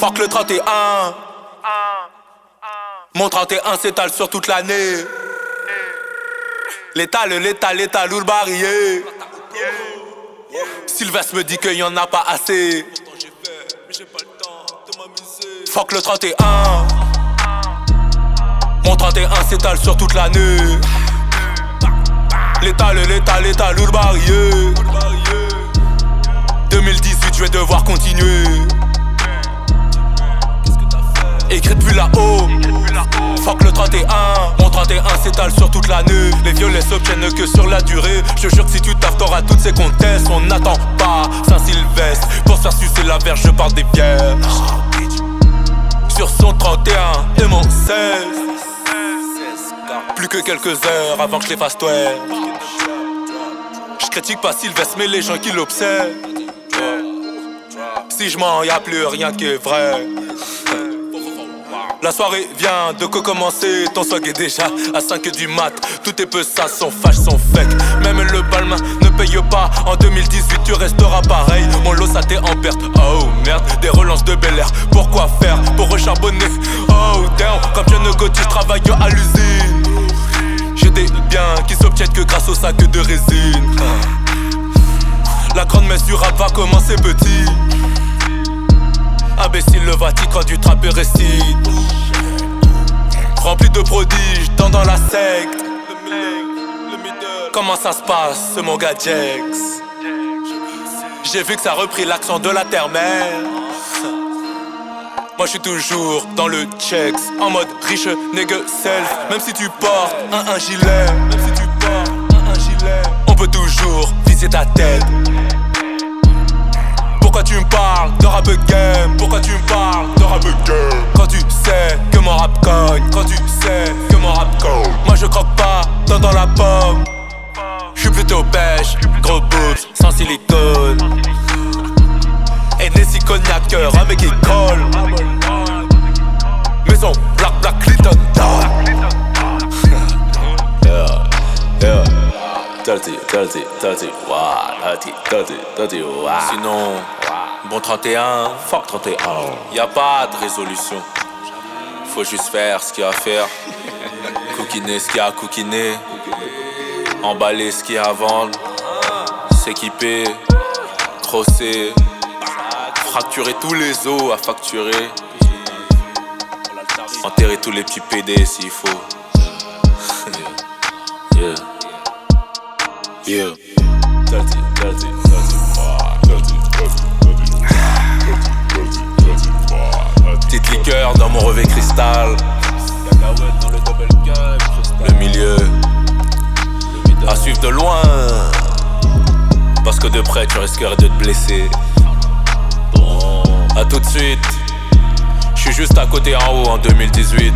Fuck le 31. Mon 31 s'étale sur toute l'année. L'étal, l'étal, l'étal, ou le barillet. Sylvestre me dit qu'il y en a pas assez. Fuck le 31. Mon 31 s'étale sur toute l'année. L'étal, l'étal, l'étal, ou le barillet. 2018, je vais devoir continuer. 31 s'étale sur toute l'année. Les violets s'obtiennent que sur la durée. Je jure que si tu taffes, t'auras toutes ces comtesses. On n'attend pas Saint-Sylvestre pour se faire sucer la verge. Je parle des vierges. Sur son 31 et mon 16. Plus que quelques heures avant que je les fasse toi. Je critique pas Sylvestre, mais les gens qui l'observent. Si je mens, y a plus rien qui est vrai. La soirée vient de commencer, ton swag est déjà à 5 du mat. Tout est peu ça, son fâche, son fake. Même le balmain ne paye pas. En 2018, tu resteras pareil. Mon lot, ça t'est en perte. Oh merde, des relances de Bel Air. Pourquoi faire Pour recharbonner? Oh damn, comme jeune Gauthier, je travaille à l'usine. J'ai des biens qui s'obtiennent que grâce au sac de résine. La grande rap va commencer petit. Vatican du trap récite. Rempli de prodiges, dans dans la secte. Comment ça se passe, mon gars Jex J'ai vu que ça a repris l'accent de la terre-mère. Moi je suis toujours dans le checks, en mode riche nigga self. Même si tu portes un, un gilet, même si tu portes un, un gilet, on peut toujours viser ta tête. Pourquoi tu me parles de rap game? Pourquoi tu me parles Quand tu sais que mon rap cogne Quand tu sais que mon rap cogne Moi je croque pas dans, dans la pomme J'suis plutôt pêche Gros boobs sans silicone Et Nessie cognac cœur un mec qui colle Maison Black Black Clinton Yeah, yeah. Dirty, dirty, dirty, wow, dirty, dirty, dirty, wow. Sinon, bon 31, fuck 31 Y a pas de résolution. Faut juste faire ce qu'il y a à faire. Coquiner ce qu'il y a à coquiner. Emballer ce qu'il y a à vendre. S'équiper. Crosser. Fracturer tous les os à facturer. Enterrer tous les petits PD s'il faut. Yeah. Yeah. Le milieu. À suivre de loin. Parce que de près tu risquerais de te blesser à tout de suite. Je suis juste à côté en haut en 2018